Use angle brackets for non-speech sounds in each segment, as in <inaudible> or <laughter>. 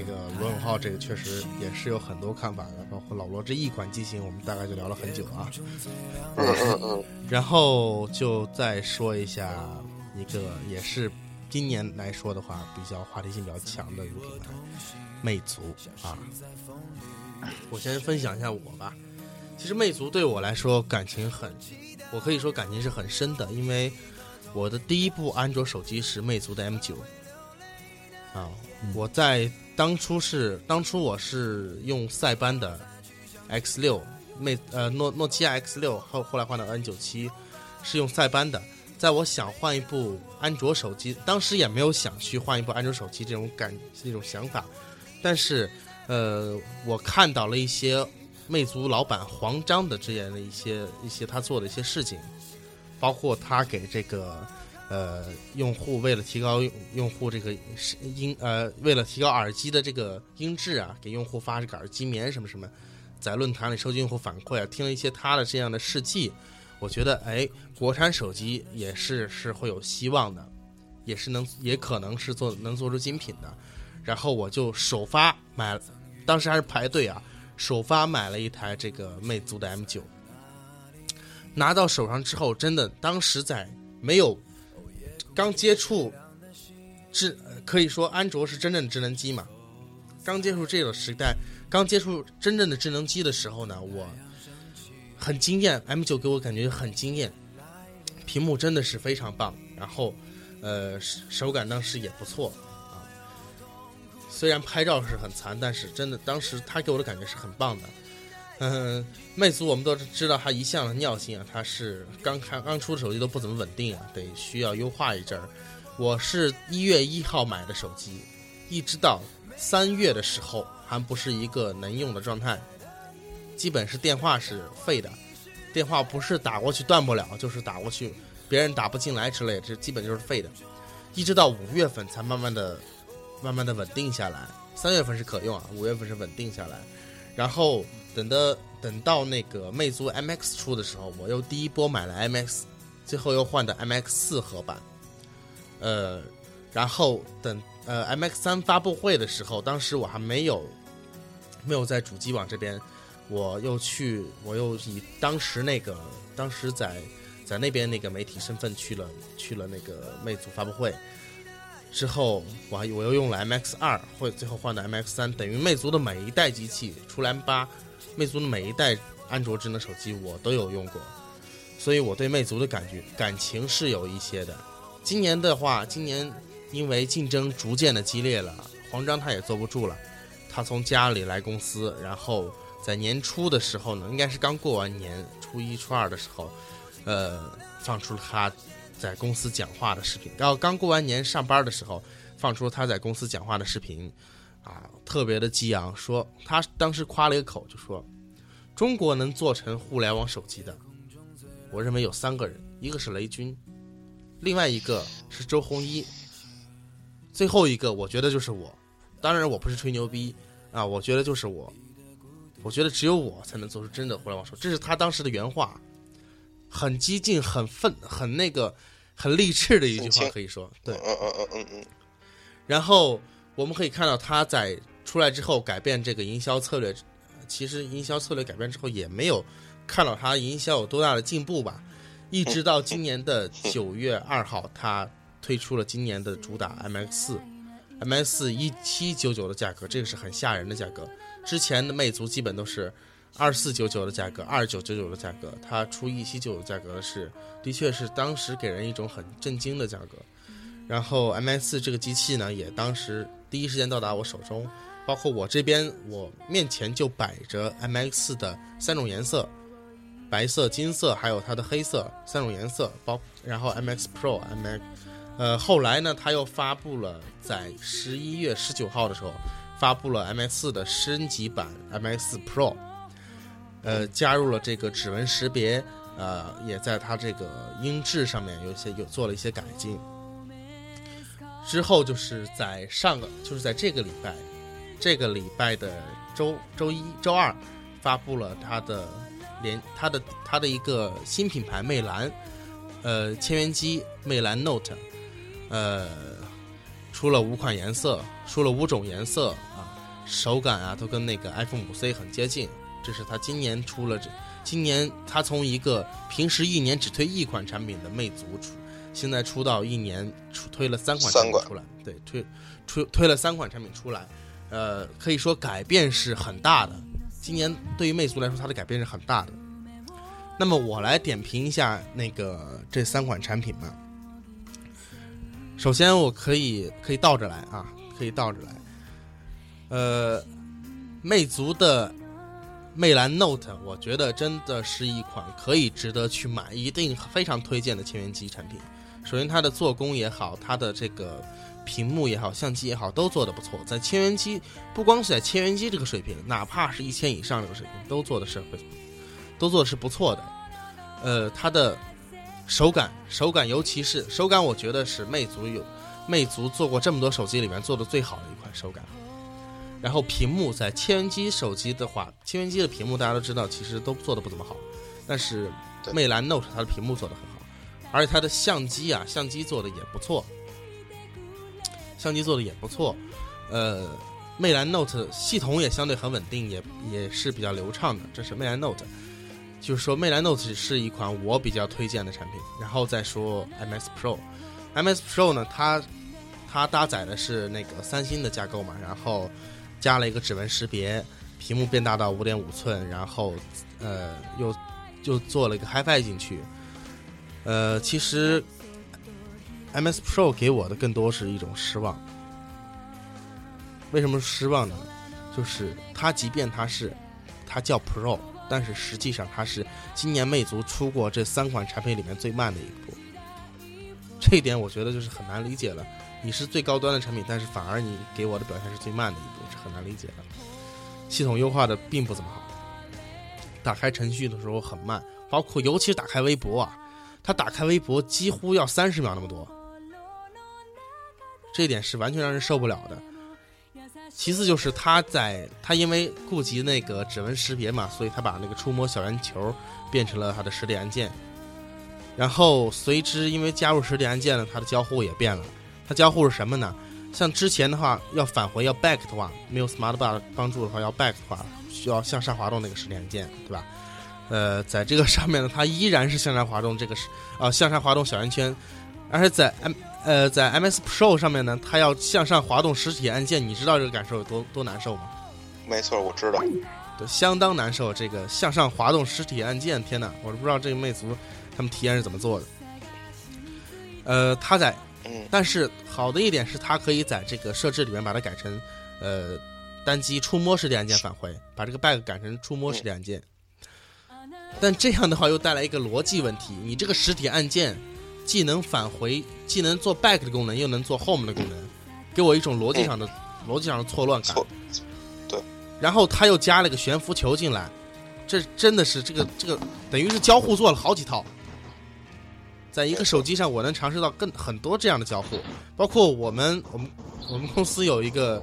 那个罗永浩这个确实也是有很多看法的，包括老罗这一款机型，我们大概就聊了很久啊。嗯嗯嗯，然后就再说一下一个也是今年来说的话比较话题性比较强的一个品牌，魅族啊。我先分享一下我吧。其实魅族对我来说感情很，我可以说感情是很深的，因为我的第一部安卓手机是魅族的 M 九。啊，我在当初是当初我是用塞班的 X 六。魅呃诺诺基亚 X 六后后来换到 N 九七，是用塞班的。在我想换一部安卓手机，当时也没有想去换一部安卓手机这种感这种想法，但是呃我看到了一些魅族老板黄章的这样的一些一些他做的一些事情，包括他给这个呃用户为了提高用户这个音呃为了提高耳机的这个音质啊，给用户发这个耳机棉什么什么。在论坛里收集用户反馈啊，听了一些他的这样的事迹，我觉得哎，国产手机也是是会有希望的，也是能也可能是做能做出精品的。然后我就首发买，当时还是排队啊，首发买了一台这个魅族的 M 九。拿到手上之后，真的当时在没有刚接触智，可以说安卓是真正的智能机嘛，刚接触这个时代。刚接触真正的智能机的时候呢，我很惊艳，M 九给我感觉很惊艳，屏幕真的是非常棒，然后呃手感当时也不错啊，虽然拍照是很残，但是真的当时它给我的感觉是很棒的。<laughs> 嗯，魅族我们都知道它一向的尿性啊，它是刚开刚出的手机都不怎么稳定啊，得需要优化一阵儿。我是一月一号买的手机，一直到三月的时候。还不是一个能用的状态，基本是电话是废的，电话不是打过去断不了，就是打过去别人打不进来之类，这基本就是废的。一直到五月份才慢慢的、慢慢的稳定下来，三月份是可用啊，五月份是稳定下来。然后等的等到那个魅族 MX 出的时候，我又第一波买了 MX，最后又换的 MX 四合版，呃，然后等呃 MX 三发布会的时候，当时我还没有。没有在主机网这边，我又去，我又以当时那个当时在在那边那个媒体身份去了去了那个魅族发布会，之后我还我又用了 MX 二，或最后换的 MX 三，等于魅族的每一代机器，除了 M 八，魅族的每一代安卓智能手机我都有用过，所以我对魅族的感觉感情是有一些的。今年的话，今年因为竞争逐渐的激烈了，黄章他也坐不住了。他从家里来公司，然后在年初的时候呢，应该是刚过完年，初一、初二的时候，呃，放出了他在公司讲话的视频。然后刚过完年上班的时候，放出他在公司讲话的视频，啊，特别的激昂，说他当时夸了一个口，就说中国能做成互联网手机的，我认为有三个人，一个是雷军，另外一个是周鸿祎，最后一个我觉得就是我。当然，我不是吹牛逼啊！我觉得就是我，我觉得只有我才能做出真的互联网手这是他当时的原话，很激进、很愤、很那个、很励志的一句话，可以说对。嗯嗯嗯嗯嗯。然后我们可以看到它在出来之后改变这个营销策略，其实营销策略改变之后也没有看到它营销有多大的进步吧？一直到今年的九月二号，它推出了今年的主打 MX 四，MX 四一七九九的价格，这个是很吓人的价格。之前的魅族基本都是二四九九的价格，二九九九的价格，它出一七九的价格是，的确是当时给人一种很震惊的价格。然后 M S 这个机器呢，也当时第一时间到达我手中，包括我这边我面前就摆着 M X 的三种颜色，白色、金色，还有它的黑色三种颜色，包然后 M X Pro、M X。呃，后来呢，它又发布了在十一月十九号的时候，发布了 M X 的升级版 M X Pro，呃，加入了这个指纹识别，呃，也在它这个音质上面有些有做了一些改进。之后就是在上个，就是在这个礼拜，这个礼拜的周周一、周二，发布了它的连它的它的一个新品牌魅蓝，呃，千元机魅蓝 Note，呃，出了五款颜色，出了五种颜色啊，手感啊都跟那个 iPhone 五 C 很接近。这是它今年出了这，今年它从一个平时一年只推一款产品的魅族出，现在出道一年出推了三款产品出来，对，推推推了三款产品出来，呃，可以说改变是很大的。今年对于魅族来说，它的改变是很大的。那么我来点评一下那个这三款产品吧。首先，我可以可以倒着来啊，可以倒着来。呃，魅族的魅蓝 Note，我觉得真的是一款可以值得去买，一定非常推荐的千元机产品。首先，它的做工也好，它的这个屏幕也好，相机也好，都做得不错。在千元机，不光是在千元机这个水平，哪怕是一千以上这个水平，都做的是会，都做的是不错的。呃，它的手感，手感，尤其是手感，我觉得是魅族有魅族做过这么多手机里面做的最好的一款手感。然后屏幕在千元机手机的话，千元机的屏幕大家都知道，其实都做的不怎么好，但是魅蓝 Note 它的屏幕做的很好，而且它的相机啊，相机做的也不错，相机做的也不错，呃，魅蓝 Note 系统也相对很稳定，也也是比较流畅的，这是魅蓝 Note。就是说，魅蓝 Note 是一款我比较推荐的产品。然后再说 MS Pro，MS Pro 呢，它它搭载的是那个三星的架构嘛，然后加了一个指纹识别，屏幕变大到五点五寸，然后呃又又做了一个 HiFi 进去。呃，其实 MS Pro 给我的更多是一种失望。为什么失望呢？就是它即便它是它叫 Pro。但是实际上，它是今年魅族出过这三款产品里面最慢的一部，这一点我觉得就是很难理解了。你是最高端的产品，但是反而你给我的表现是最慢的一步，是很难理解的。系统优化的并不怎么好，打开程序的时候很慢，包括尤其是打开微博啊，他打开微博几乎要三十秒那么多，这一点是完全让人受不了的。其次就是他在他因为顾及那个指纹识别嘛，所以他把那个触摸小圆球变成了他的实体按键。然后随之因为加入实体按键呢，它的交互也变了。它交互是什么呢？像之前的话要返回要 back 的话，没有 smart bar 帮助的话要 back 的话，需要向上滑动那个实体按键，对吧？呃，在这个上面呢，它依然是向上滑动这个是啊向上滑动小圆圈，而且在 M 呃在 MS Pro 上面呢，它要向上滑动实体按键，你知道这个感受有多多难受吗？没错，我知道。对，相当难受。这个向上滑动实体按键，天哪，我都不知道这个魅族他们体验是怎么做的。呃，它在，嗯，但是好的一点是它可以在这个设置里面把它改成呃单击触摸实体按键返回，把这个 back 改成触摸实体按键。但这样的话又带来一个逻辑问题，你这个实体按键既能返回，既能做 back 的功能，又能做 home 的功能，给我一种逻辑上的、逻辑上的错乱感。错，然后他又加了个悬浮球进来，这真的是这个这个等于是交互做了好几套。在一个手机上，我能尝试到更很多这样的交互，包括我们我们我们公司有一个、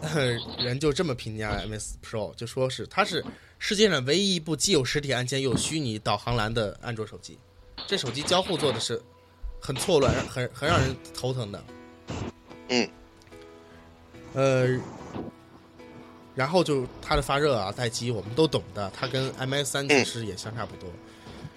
呃、人就这么评价 MS Pro，就说是它是世界上唯一一部既有实体按键又有虚拟导航栏的安卓手机。这手机交互做的是很错乱，很很让人头疼的。嗯，呃，然后就它的发热啊、待机，我们都懂的，它跟 MX 三其实也相差不多。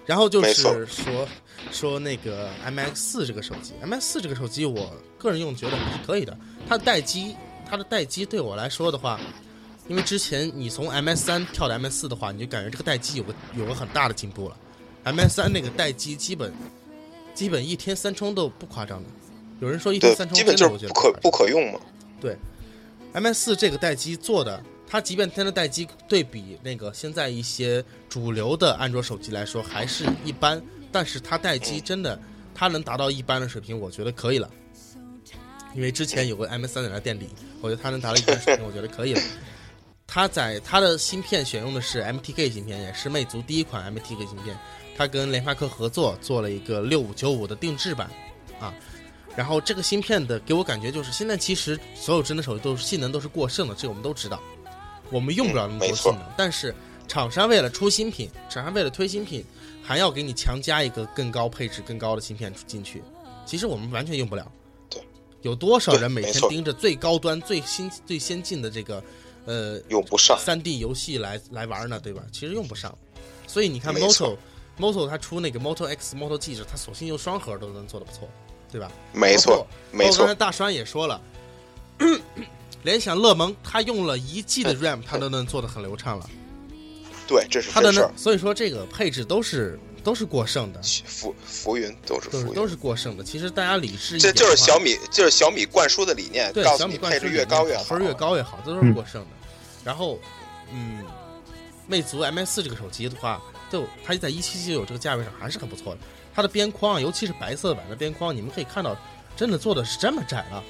然后就是说说那个 MX 四这个手机，MX 四这个手机，我个人用觉得还是可以的。它的待机，它的待机对我来说的话，因为之前你从 MS 三跳到 MS 四的话，你就感觉这个待机有个有个很大的进步了。MS 三那个待机基本基本一天三充都不夸张的，有人说一天三，充基本真的我觉得就是不可不可用嘛。对 MS 四这个待机做的，它即便它的待机对比那个现在一些主流的安卓手机来说还是一般，但是它待机真的，它能达到一般的水平，我觉得可以了。因为之前有个 MS 三在那垫底，我觉得它能达到一般水平，我觉得可以了。它在它的芯片选用的是 MTK 芯片，也是魅族第一款 MTK 芯片。它跟联发科合作做了一个六五九五的定制版，啊，然后这个芯片的给我感觉就是，现在其实所有智能手机都是性能都是过剩的，这个我们都知道，我们用不了那么多性能，但是厂商为了出新品，厂商为了推新品，还要给你强加一个更高配置、更高的芯片进去。其实我们完全用不了。对，有多少人每天盯着最高端、最新、最先进的这个呃用不上。三 D 游戏来来玩呢？对吧？其实用不上。所以你看 Moto 错 Moto 它出那个 Moto X、Moto G 时，它索性用双核都能做的不错，对吧？没错，没错，刚才大栓也说了，<coughs> 联想乐檬它用了一 G 的 RAM，它都能做的很流畅了。对，这是它的。所以说这个配置都是都是过剩的，浮浮云都是浮云，都是过剩的。其实大家理智一点，这就是小米，就是小米灌输的理念，对小米灌输配置越高越好。分越高越好，这都是过剩的。然后，嗯，魅族 MS 四这个手机的话，就它在一七七九这个价位上还是很不错的。它的边框，尤其是白色版的边框，你们可以看到，真的做的是这么窄了。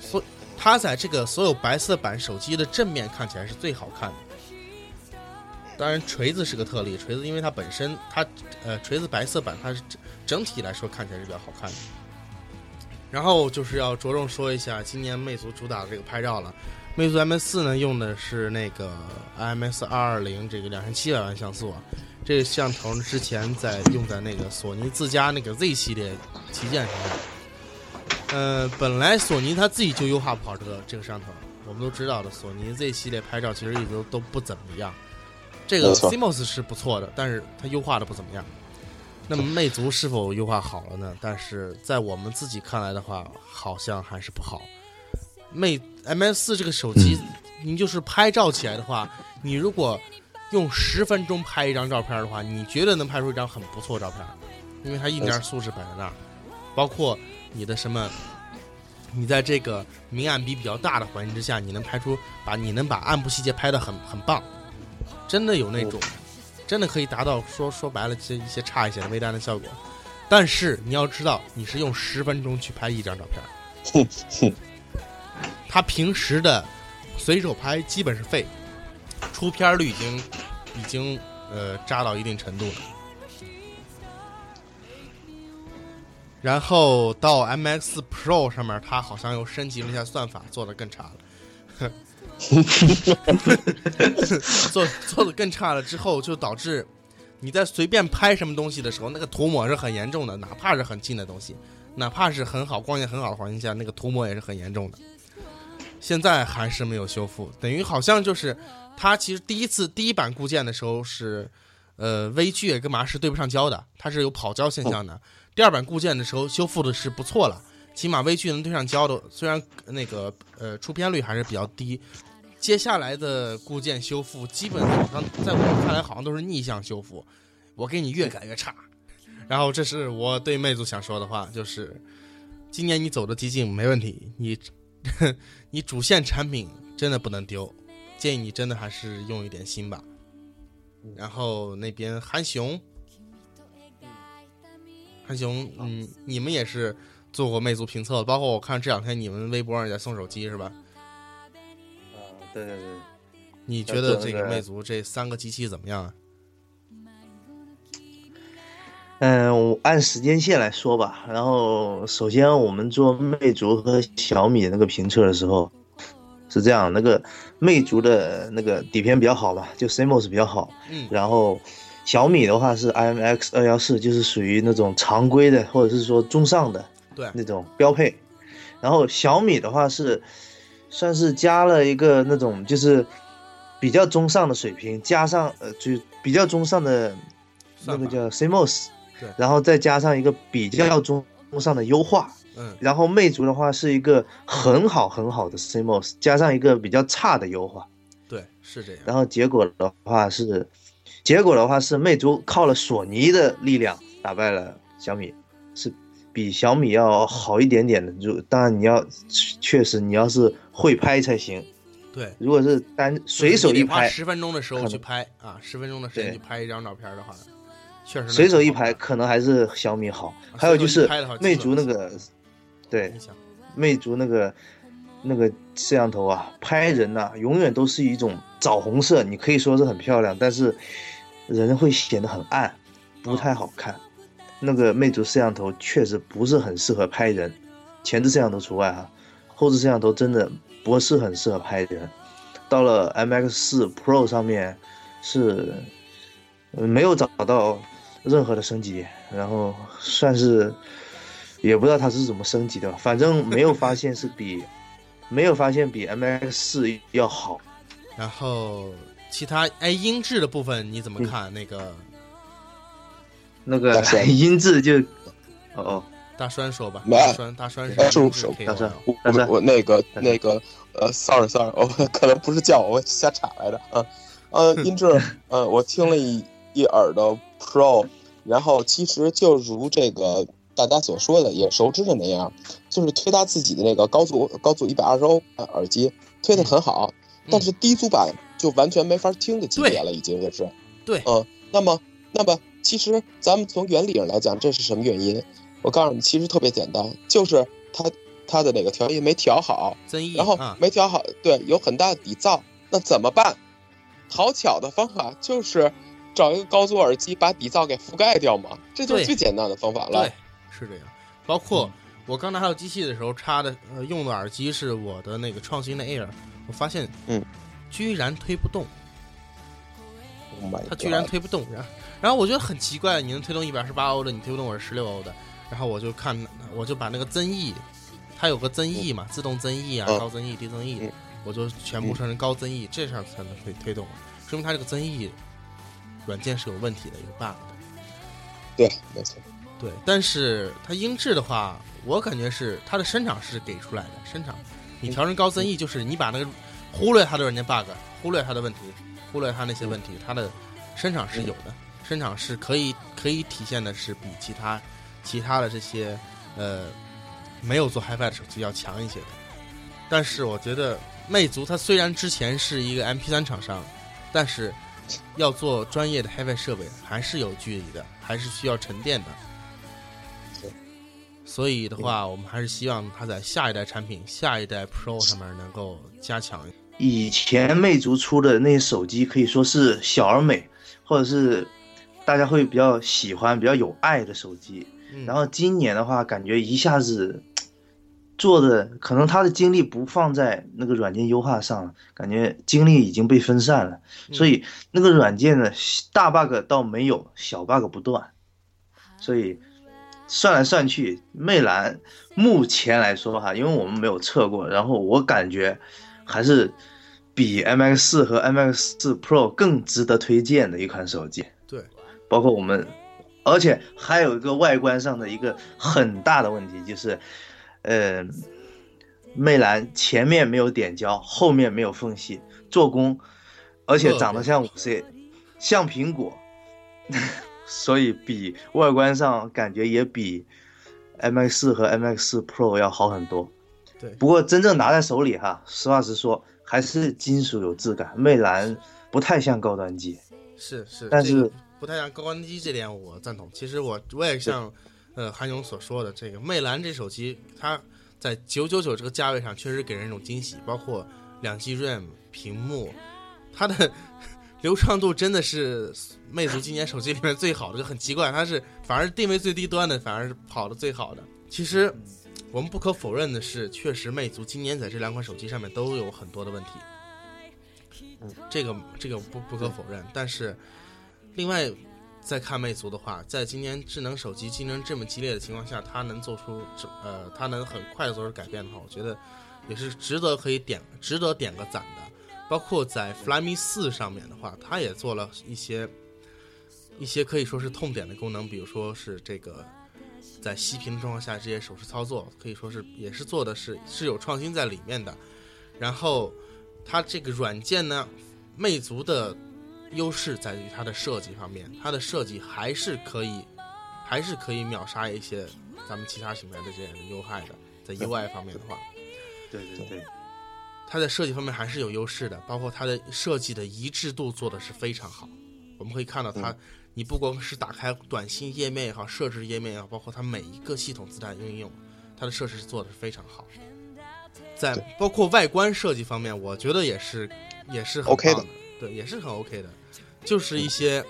所它在这个所有白色版手机的正面看起来是最好看的。当然，锤子是个特例，锤子因为它本身它呃锤子白色版它是整整体来说看起来是比较好看的。然后就是要着重说一下今年魅族主打的这个拍照了。魅族 M 四呢用的是那个 IMX 二二零这个两千七百万像素啊，这个摄像头之前在用在那个索尼自家那个 Z 系列旗舰上面。呃，本来索尼它自己就优化不好这个这个摄像头，我们都知道的，索尼 Z 系列拍照其实一直都都不怎么样。这个没错 CMOS 是不错的，但是它优化的不怎么样。那么魅族是否优化好了呢？但是在我们自己看来的话，好像还是不好。魅 MS 四这个手机，您就是拍照起来的话，你如果用十分钟拍一张照片的话，你绝对能拍出一张很不错的照片，因为它硬件素质摆在那儿，包括你的什么，你在这个明暗比比较大的环境之下，你能拍出把你能把暗部细节拍得很很棒，真的有那种，真的可以达到说说白了这一些差一些的微单的效果。但是你要知道，你是用十分钟去拍一张照片，<laughs> 他平时的随手拍基本是废，出片率已经已经呃渣到一定程度了。然后到 MX Pro 上面，它好像又升级了一下算法，做的更差了。做做的更差了之后，就导致你在随便拍什么东西的时候，那个涂抹是很严重的，哪怕是很近的东西，哪怕是很好光线很好的环境下，那个涂抹也是很严重的。现在还是没有修复，等于好像就是它其实第一次第一版固件的时候是，呃，微距跟麻是对不上焦的，它是有跑焦现象的。第二版固件的时候修复的是不错了，起码微距能对上焦的，虽然那个呃出片率还是比较低。接下来的固件修复基本上在我看来好像都是逆向修复，我给你越改越差。然后这是我对魅族想说的话，就是今年你走的激进没问题，你 <laughs> 你主线产品真的不能丢，建议你真的还是用一点心吧。然后那边韩雄，韩雄，嗯，你们也是做过魅族评测，包括我看这两天你们微博上也在送手机是吧？啊，对对对，你觉得这个魅族这三个机器怎么样啊？嗯，我按时间线来说吧。然后，首先我们做魅族和小米那个评测的时候，是这样，那个魅族的那个底片比较好吧，就 CMOS 比较好。嗯，然后小米的话是 IMX 二幺四，就是属于那种常规的，或者是说中上的对，那种标配。然后小米的话是算是加了一个那种就是比较中上的水平，加上呃就比较中上的那个叫 CMOS，对然后再加上一个比较中中上的优化。嗯，然后魅族的话是一个很好很好的 CMOS，加上一个比较差的优化。对，是这样。然后结果的话是，结果的话是魅族靠了索尼的力量打败了小米，是比小米要好一点点的。就当然你要确实你要是会拍才行，对，如果是单随手一拍，十分钟的时候去拍啊，十分钟的时间去拍一张照片的话，确实随手一拍可能还是小米好。啊还有就是魅族那个，对，魅族那个那个摄像头啊，拍人呐、永远都是一种枣红色，你可以说是很漂亮，但是人会显得很暗，不太好看。那个魅族摄像头确实不是很适合拍人，前置摄像头除外哈，后置摄像头真的不是很适合拍人。到了 MX 四 Pro 上面是呃没有找到任何的升级，然后算是也不知道它是怎么升级的，反正没有发现是比没有发现比 MX 四要好。然后其他哎音质的部分你怎么嗯看？那个那个 <laughs> 音质就哦哦，大栓说吧，没大栓大栓大栓我我我那个那个呃，sorry sorry，我 <laughs> 可能不是叫我，我瞎插来的啊。呃，音质呃，我听了一一耳朵 Pro，然后其实就如这个大家所说的，也熟知的那样，就是推他自己的那个高速高速一百二十欧呃耳机推的很好，嗯。但是低阻版就完全没法听的级别了，已经也是。对。嗯，那么那么其实咱们从原理上来讲，这是什么原因？我告诉你，其实特别简单，就是它它的那个调音没调好，然后啊没调好，对，有很大的底噪，那怎么办？讨巧的方法就是找一个高阻耳机把底噪给覆盖掉嘛，这就是最简单的方法了对。，是这样。包括我刚拿到机器的时候插的呃用的耳机是我的那个创新的 Air，我发现嗯，居然推不动，Oh my 它居然推不动，然后然后我觉得很奇怪，你能推动一百二十八欧的，你推不动我是十六欧的，然后我就看我就把那个增益，它有个增益嘛，自动增益啊，嗯高增益、低增益嗯，我就全部设成高增益，这上才能推推动，说明它这个增益软件是有问题的，有 bug 的。对，没错，对，但是它音质的话，我感觉是它的声场是给出来的，声场你调成高增益，就是你把那个忽略它的软件 bug，忽略它的问题，忽略它那些问题，它的声场是有的，声场是可以可以体现的是比其他其他的这些呃没有做 HiFi 的手机要强一些的。但是我觉得魅族它虽然之前是一个 MP3 厂商，但是要做专业的 HiFi 设备还是有距离的，还是需要沉淀的。所以的话，我们还是希望它在下一代产品、下一代 Pro 上面能够加强。以前魅族出的那些手机可以说是小而美，或者是大家会比较喜欢、比较有爱的手机。嗯、然后今年的话，感觉一下子做的可能他的精力不放在那个软件优化上了，感觉精力已经被分散了，嗯。所以那个软件的大 bug 倒没有，小 bug 不断，所以算来算去，魅蓝目前来说哈，因为我们没有测过，然后我感觉还是比 MX 四和 MX 四 Pro 更值得推荐的一款手机。对，包括我们，而且还有一个外观上的一个很大的问题，就是，呃，魅蓝前面没有点胶，后面没有缝隙，做工，而且长得像五 C，像苹果，<laughs> 所以比外观上感觉也比 MX 四和 MX 四 Pro 要好很多。对不过真正拿在手里哈，实话实说，还是金属有质感，魅蓝不太像高端机。是是，但是这个不太像高端机这点我赞同。其实我我也像呃韩勇所说的，这个魅蓝这手机，它在九九九这个价位上确实给人一种惊喜，包括两 G RAM 屏幕，它的 <laughs> 流畅度真的是魅族今年手机里面最好的，就很奇怪，它是反而定位最低端的反而是跑的最好的。其实我们不可否认的是，确实魅族今年在这两款手机上面都有很多的问题。嗯，这个这个不不可否认，但是另外再看魅族的话，在今年智能手机竞争这么激烈的情况下，它能做出这呃，它能很快的做出改变的话，我觉得也是值得可以点值得点个赞的。包括在 Flyme 四上面的话，它也做了一些一些可以说是痛点的功能，比如说是这个在熄屏状况下这些手势操作，可以说是也是做的是是有创新在里面的。然后它这个软件呢，魅族的优势在于它的设计方面，它的设计还是可以还是可以秒杀一些咱们其他品牌的这样的优害的，在 UI 方面的话。<laughs> 对对对，它在设计方面还是有优势的，包括它的设计的一致度做的是非常好。我们可以看到它，你不光是打开短信页面也好，设置页面也好，包括它每一个系统自带应用，它的设置做的是非常好。在包括外观设计方面，我觉得也是也是很 OK 棒的，对，也是很 OK 的，就是一些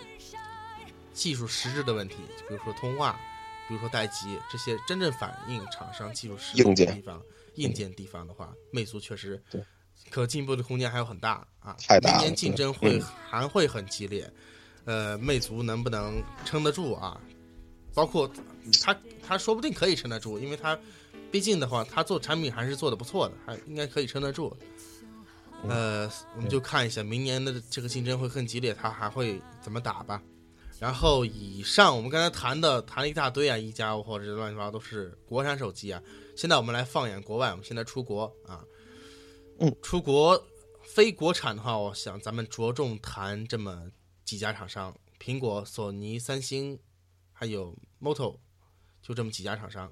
技术实质的问题，比如说通话，比如说待机这些真正反映厂商技术实质的地方。硬件地方的话，魅族确实可进步的空间还有很大啊，太大了明年竞争会嗯还会很激烈，呃，魅族能不能撑得住啊？包括他他说不定可以撑得住，因为他毕竟的话，他做产品还是做的不错的，还应该可以撑得住。呃，我们就看一下明年的这个竞争会更激烈，他还会怎么打吧。然后以上我们刚才谈的谈了一大堆啊，一加或者是乱七八糟都是国产手机啊。现在我们来放眼国外，我们现在出国啊，嗯，出国非国产的话，我想咱们着重谈这么几家厂商：苹果、索尼、三星，还有 Moto，就这么几家厂商。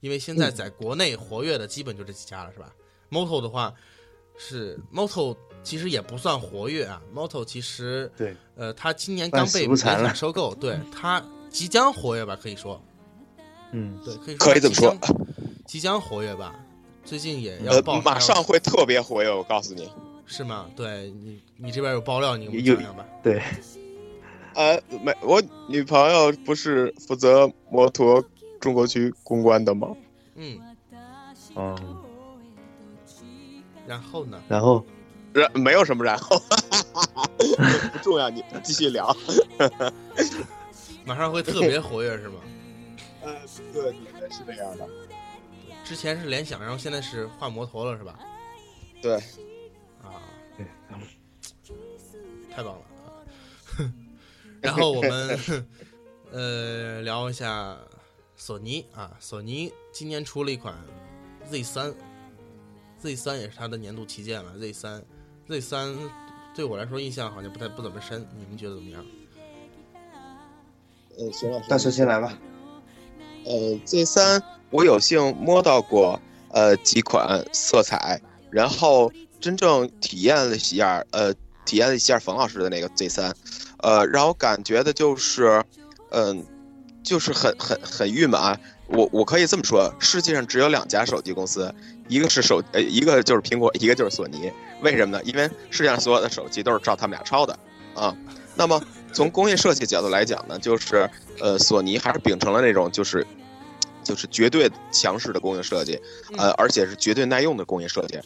因为现在在国内活跃的基本就这几家了，是吧？Moto 的话是 Moto，其实也不算活跃啊。Moto 其实对，呃，它今年刚被半死不残联想收购，对它即将活跃吧，可以说，嗯，对，可以说可以这么说即将，活跃吧。最近也要呃爆，，马上会特别活跃，我告诉你。是吗？对你，你这边有爆料，你给我讲讲吧。对，呃，没，我女朋友不是负责摩托中国区公关的吗？嗯，嗯，然后呢？然后然没有什么然后，<laughs> 不重要，你继续聊。<laughs> 马上会特别活跃是吗？<laughs> 呃，对，是这样的。之前是联想，然后现在是换摩托了是吧？对，啊，对，太棒了。啊 <laughs> 然后我们呃聊一下索尼啊，索尼今年出了一款 Z 三，Z 三也是它的年度旗舰了。Z 三，Z 三对我来说印象好像不太不怎么深，你们觉得怎么样？呃，熊老师，大师先来吧。呃，Z 三我有幸摸到过呃几款色彩，然后真正体验了一下，呃，体验了一下冯老师的那个 Z 三，呃，让我感觉的就是，嗯、就是很很很郁闷啊。我我可以这么说，世界上只有两家手机公司，一个是手呃，一个就是苹果，一个就是索尼。为什么呢？因为世界上所有的手机都是照他们俩抄的啊。那么从工业设计角度来讲呢，就是呃，索尼还是秉承了那种就是就是绝对强势的工业设计，呃，而且是绝对耐用的工业设计，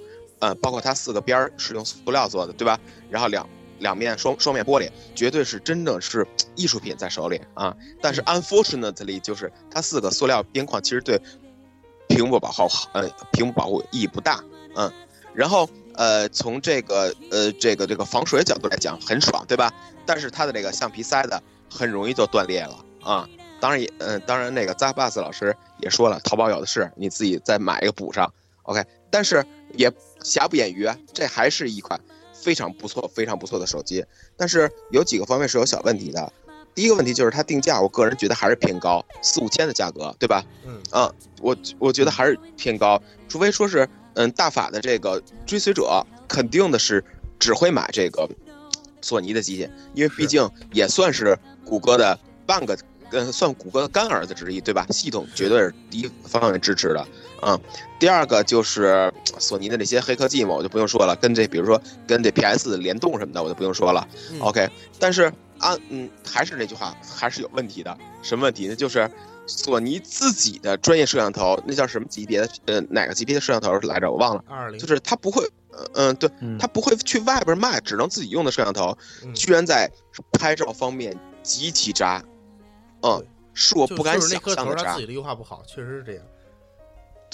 呃，包括它四个边儿是用塑料做的，对吧？然后两两面双双面玻璃，绝对是真正是艺术品在手里啊。但是 unfortunately，就是它四个塑料边框其实对屏幕保护呃屏幕保护意义不大，嗯。然后呃，从这个呃这个这个防水角度来讲很爽，对吧？但是它的这个橡皮塞子很容易就断裂了啊。当然也嗯、当然那个 z a b a s 老师也说了，淘宝有的是，你自己再买一个补上。OK，但是也瑕不掩瑜啊，这还是一款非常不错、非常不错的手机。但是有几个方面是有小问题的。第一个问题就是它定价，我个人觉得还是偏高，四五千的价格，对吧？嗯啊，我我觉得还是偏高，除非说是嗯大法的这个追随者，肯定的是只会买这个索尼的机器，因为毕竟也算是谷歌的半个，呃，算谷歌的干儿子之一，对吧？系统绝对是第一方面支持的，啊。第二个就是索尼的那些黑科技嘛，我就不用说了，跟这比如说跟这 PS 联动什么的，我就不用说了。嗯 OK，但是啊，嗯，还是那句话，还是有问题的。什么问题呢？就是索尼自己的专业摄像头，那叫什么级别的？呃，哪个级别的摄像头来着？我忘了。二二零就是它不会，呃嗯、对，嗯它不会去外边卖，只能自己用的摄像头，嗯居然在拍照方面极其渣，嗯，是我不敢想象的渣自己。的优化不好，确实是这样。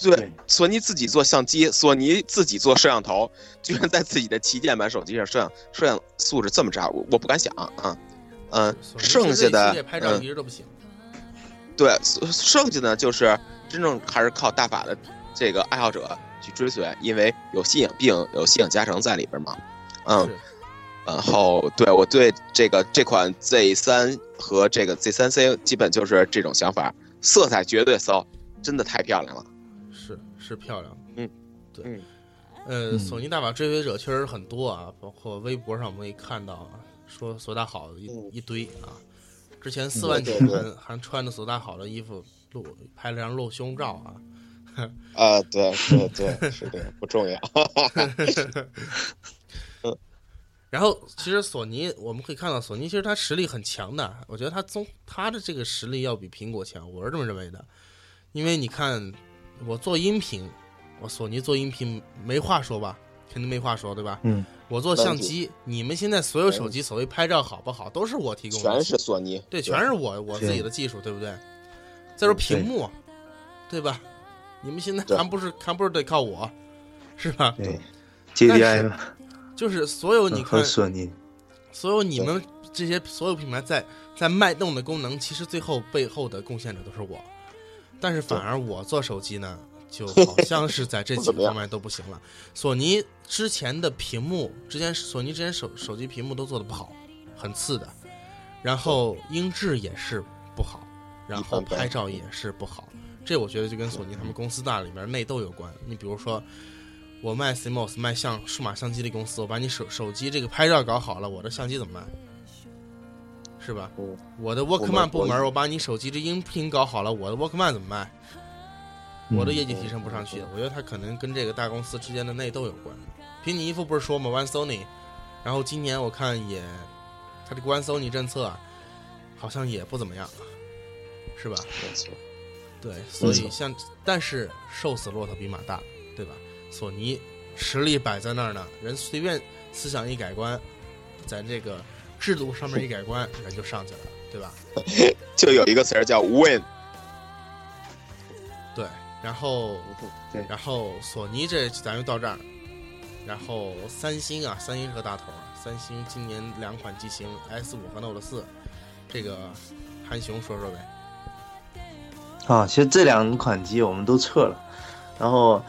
对对，索尼自己做相机，索尼自己做摄像头，居然在自己的旗舰版手机上摄像摄像素质这么渣，我我不敢想啊。嗯，剩下的拍照嗯一直都不行。对，剩剩下呢就是真正还是靠大法的这个爱好者去追随，因为有信仰病，有信仰加成在里边嘛。嗯，然后对我对这个这款 Z 三和这个 Z 三 C 基本就是这种想法，色彩绝对骚，真的太漂亮了。是是漂亮。嗯，对。嗯呃，嗯索尼大法追随者确实很多啊，包括微博上我们可以看到啊，说索大好的一、嗯一堆啊。之前四万几对对还还穿着索大好的衣服露拍了张露胸照啊。啊，对对对，是的，不重要。<laughs> <laughs> <laughs> 然后其实索尼我们可以看到，索尼其实它实力很强的，我觉得它综它的这个实力要比苹果强，我是这么认为的。因为你看我做音频，我索尼做音频没话说吧，肯定没话说，对吧？嗯，我做相机，你们现在所有手机所谓拍照好不好，都是我提供的，全是索尼，对，全是我我自己的技术，对不对？再说屏幕，对吧？你们现在还不是还不是得靠我，是吧？对但，JDI 嘛就是所有你看，索尼，所有你们这些所有品牌在在脉动的功能，其实最后背后的贡献者都是我，但是反而我做手机呢，就好像是在这 <laughs> 几个方面都不行了。索尼之前的屏幕，之前索尼之前手手机屏幕都做的不好，很次的，然后音质也是不好，然后拍。照也是不好。这我觉得就跟索尼他们公司大里面内斗有关。你比如说，我卖 CMOS 卖相数码相机的公司，我把你手手机这个拍照搞好了，我的相机怎么卖？是吧？嗯我的我 Walkman 部门，我把你手机这音频搞好了，我的 Walkman 怎么卖？我的业绩提升不上去，我觉得它可能跟这个大公司之间的内斗有关。凭你衣服不是说吗？One Sony，然后今年我看也，他这个 One Sony 政策啊，好像也不怎么样，是吧？没错，对，所以像，但是瘦死骆驼比马大，对吧？索尼实力摆在那儿呢，人随便思想一改观，在这个制度上面一改观，人就上去了，对吧？就有一个词儿叫 <laughs> win，对，然后对然后索尼这咱就到这儿，然后三星啊，三星是个大头啊，三星今年两款机型 S 五和 Note 四，这个韩雄说说呗。啊，其实这两款机我们都测了，然后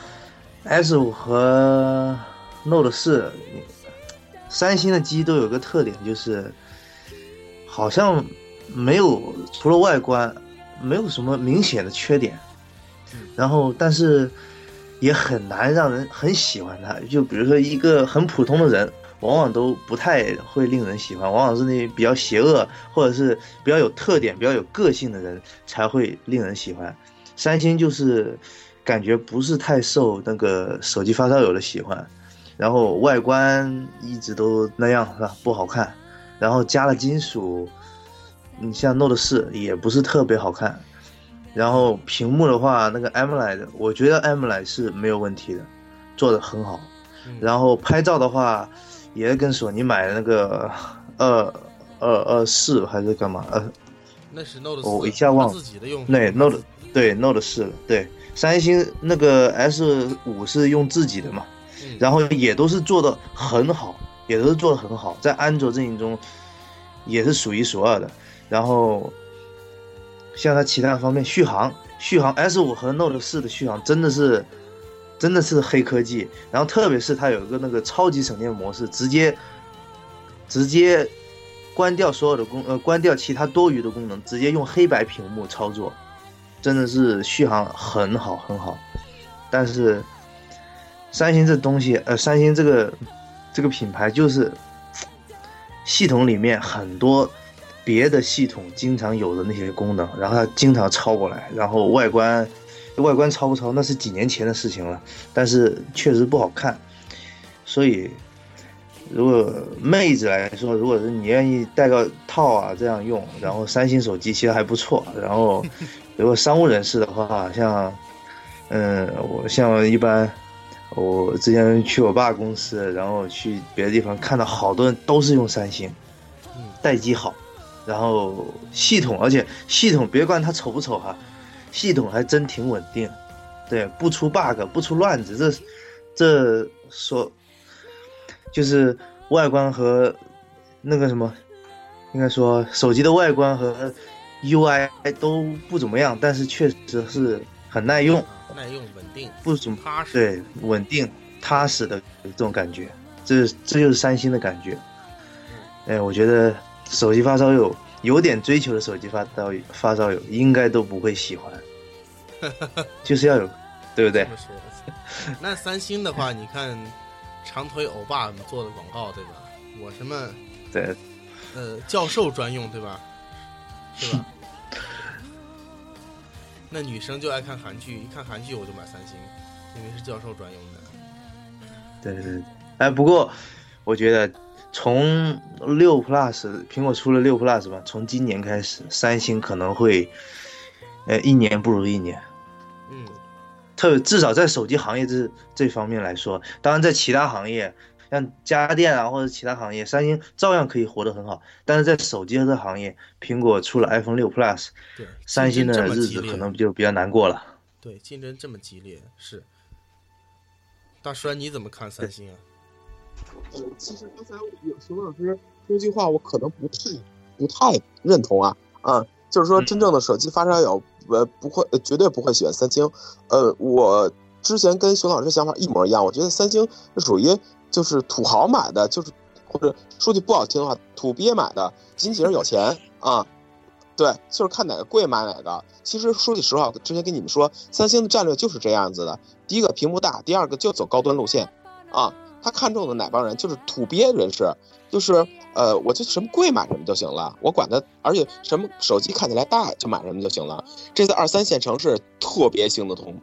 S 五和 Note 四，三星的机都有个特点，就是好像没有除了外观，没有什么明显的缺点，然后但是也很难让人很喜欢它。就比如说一个很普通的人，往往都不太会令人喜欢，往往是那些比较邪恶或者是比较有特点、比较有个性的人才会令人喜欢。三星就是感觉不是太受那个手机发烧友的喜欢，然后外观一直都那样是吧？不好看，然后加了金属，你像 Note 四也不是特别好看。然后屏幕的话，那个 AMOLED，我觉得 AMOLED 是没有问题的，做的很好。嗯然后拍照的话，也跟索尼买的那个二二二四还是干嘛？呃，那是 Note 四，我一下忘了自己的用户。那 Note 对 Note 四对，三星那个 S 五是用自己的嘛，嗯然后也都是做的很好，也都是做的很好，在安卓阵营中也是数一数二的。然后像它其他方面，续航，续航 S 五和 Note 四的续航真的是真的是黑科技。然后特别是它有一个那个超级省电模式，直接直接关掉所有的功呃关掉其他多余的功能，直接用黑白屏幕操作，真的是续航很好很好。但是三星这东西，呃，三星这个这个品牌就是系统里面很多别的系统经常有的那些功能，然后它经常抄过来，然后外观外观抄不抄那是几年前的事情了，但是确实不好看，所以。如果妹子来说，如果是你愿意戴个套啊这样用，然后三星手机其实还不错。然后，如果商务人士的话，像，嗯，我像一般，我之前去我爸公司，然后去别的地方看到好多人都是用三星，嗯待机好，然后系统，而且系统别管它丑不丑哈，系统还真挺稳定，对，不出 bug，不出乱子，这这说。就是外观和那个什么，应该说手机的外观和 UI 都不怎么样，但是确实是很耐用，啊耐用稳定不怎么踏实。对稳定踏实的这种感觉，这这就是三星的感觉。哎，我觉得手机发烧友有点追求的手机发烧发烧友应该都不会喜欢，<laughs> 就是要有，对不对那三星的话，你看长腿欧巴做的广告，对吧？我什么对，呃教授专用，对吧？是吧？<laughs> 那女生就爱看韩剧，一看韩剧我就买三星，因为是教授专用的。对对对，哎，不过我觉得从六 Plus 苹果出了六 Plus 吧，从今年开始，三星可能会，呃，一年不如一年。嗯，特别至少在手机行业这这方面来说，当然在其他行业，像家电啊或者其他行业，三星照样可以活得很好。但是在手机这行业，苹果出了 iPhone 六 Plus，对，三星的日子可能就比较难过了。对竞争这么激烈，是。大栓你怎么看三星啊？呃，其实刚才有熊老师说句话，我可能不太不太认同啊啊，就是说真正的手机发烧友，呃，不会，呃绝对不会选三星。呃，我之前跟熊老师想法一模一样，我觉得三星是属于就是土豪买的，就是或者说句不好听的话，土鳖买的，仅仅是有钱啊。对，就是看哪个贵买哪个。其实说句实话，之前跟你们说，三星的战略就是这样子的：第一个屏幕大，第二个就走高端路线，啊，他看中的哪帮人就是土鳖人士，就是呃，我就什么贵买什么就行了，我管它，而且什么手机看起来大就买什么就行了。这在二三线城市特别行得通。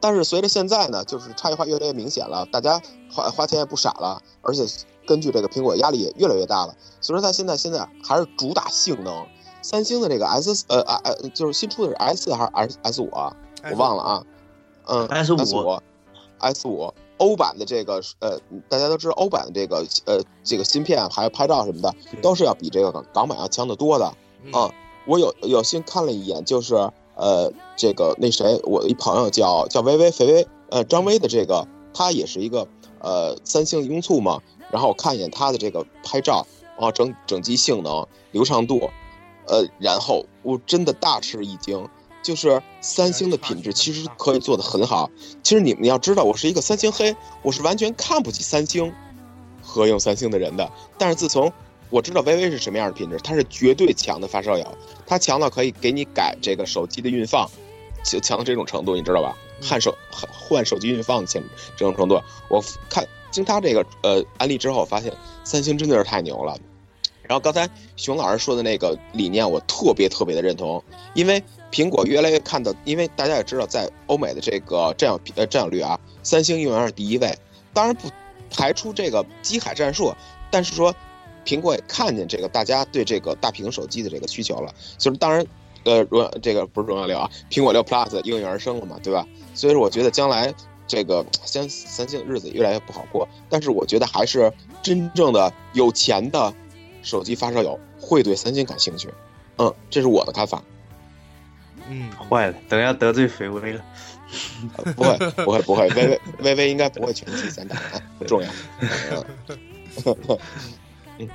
但是随着现在呢，就是差异化越来越明显了，大家花花钱也不傻了，而且根据这个苹果压力也越来越大了，所以说它现在现在还是主打性能。三星的这个 S 呃啊呃，就是新出的是 S 四还是 S S 五啊？我忘了啊。嗯 S 五 S 五欧版的这个呃，大家都知道欧版的这个呃这个芯片还有拍照什么的，都是要比这个港港版要强得多的啊。我有有幸看了一眼，就是呃这个那谁，我的一朋友叫叫微微肥微呃张威的这个，他也是一个呃三星拥簇嘛。然后我看一眼他的这个拍照啊，整整机性能、流畅度。呃，然后我真的大吃一惊，就是三星的品质其实可以做得很好。其实你们要知道，我是一个三星黑，我是完全看不起三星和用三星的人的。但是自从我知道微微是什么样的品质，它是绝对强的发烧友，它强到可以给你改这个手机的运放，就强到这种程度，你知道吧？换手换手机运放强这种程度，我看经他这个呃案例之后，发现三星真的是太牛了。然后刚才熊老师说的那个理念，我特别特别的认同，因为苹果越来越看到，因为大家也知道，在欧美的这个占有呃占有率啊，三星永远是第一位。当然不排除这个机海战术，但是说苹果也看见这个大家对这个大屏手机的这个需求了，就是当然，呃，荣这个不是荣耀六啊，苹果六 Plus 应运而生了嘛，对吧？所以说我觉得将来这个三三星的日子越来越不好过，但是我觉得还是真正的有钱的。手机发烧友会对三星感兴趣，嗯，这是我的看法。嗯，坏了，等下得罪肥微了。不会，不会，不会，微微微微应该不会全击三打，不重要。<laughs> <laughs> <laughs> 嗯，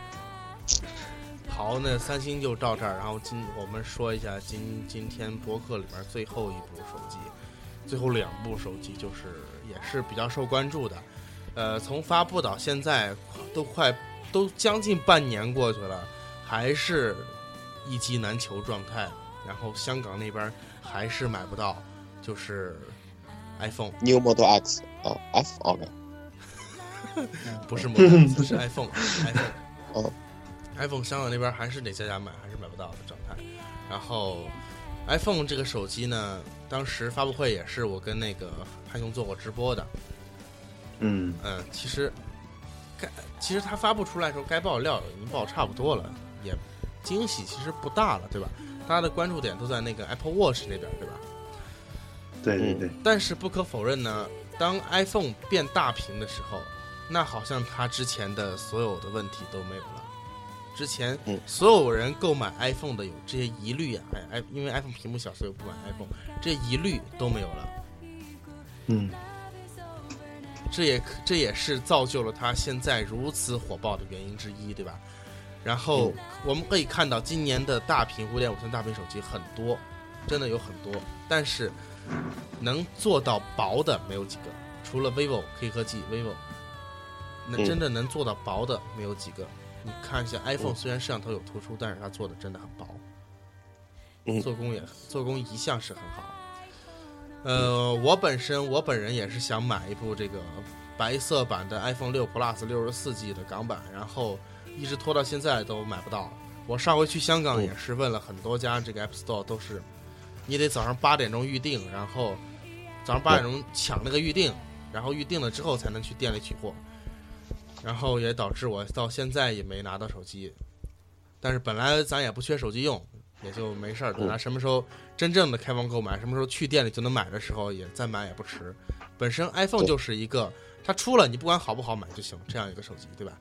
好，那三星就到这儿，然后今我们说一下今今天博客里面最后一部手机，最后两部手机就是也是比较受关注的，呃，从发布到现在都快。都将近半年过去了，还是一机难求状态。然后香港那边还是买不到，就是 iPhone New Model X 啊，F OK，<laughs> 不是 Model X 是 iPhone，iPhone，<laughs> 哦，iPhone 香港那边还是得在家买，还是买不到的状态。然后 iPhone 这个手机呢，当时发布会也是我跟那个汉雄做过直播的。嗯嗯，其实。该其实它发布出来的时候，该爆料已经爆差不多了，也惊喜其实不大了，对吧？大家的关注点都在那个 Apple Watch 那边，对吧？对对对。但是不可否认呢，当 iPhone 变大屏的时候，那好像他之前的所有的问题都没有了。之前所有人购买 iPhone 的有这些疑虑呀，哎，因为 iPhone 屏幕小，所以不买 iPhone，这疑虑都没有了。嗯。这也这也是造就了它现在如此火爆的原因之一，对吧？然后我们可以看到，今年的大屏五点五寸大屏手机很多，真的有很多，但是能做到薄的没有几个，除了 vivo 黑科技 vivo，那真的能做到薄的没有几个。你看一下 iPhone，虽然摄像头有突出，但是它做的真的很薄，做工也做工一向是很好。呃，我本身我本人也是想买一部这个白色版的 iPhone 六 Plus 六十四 G 的港版，然后一直拖到现在都买不到。我上回去香港也是问了很多家这个 App Store，都是你得早上八点钟预定，然后早上八点钟抢那个预定，然后预定了之后才能去店里取货，然后也导致我到现在也没拿到手机。但是本来咱也不缺手机用，也就没事儿。等它什么时候真正的开放购买，什么时候去店里就能买的时候，也再买也不迟。本身 iPhone 就是一个它出了，你不管好不好买就行，这样一个手机，对吧？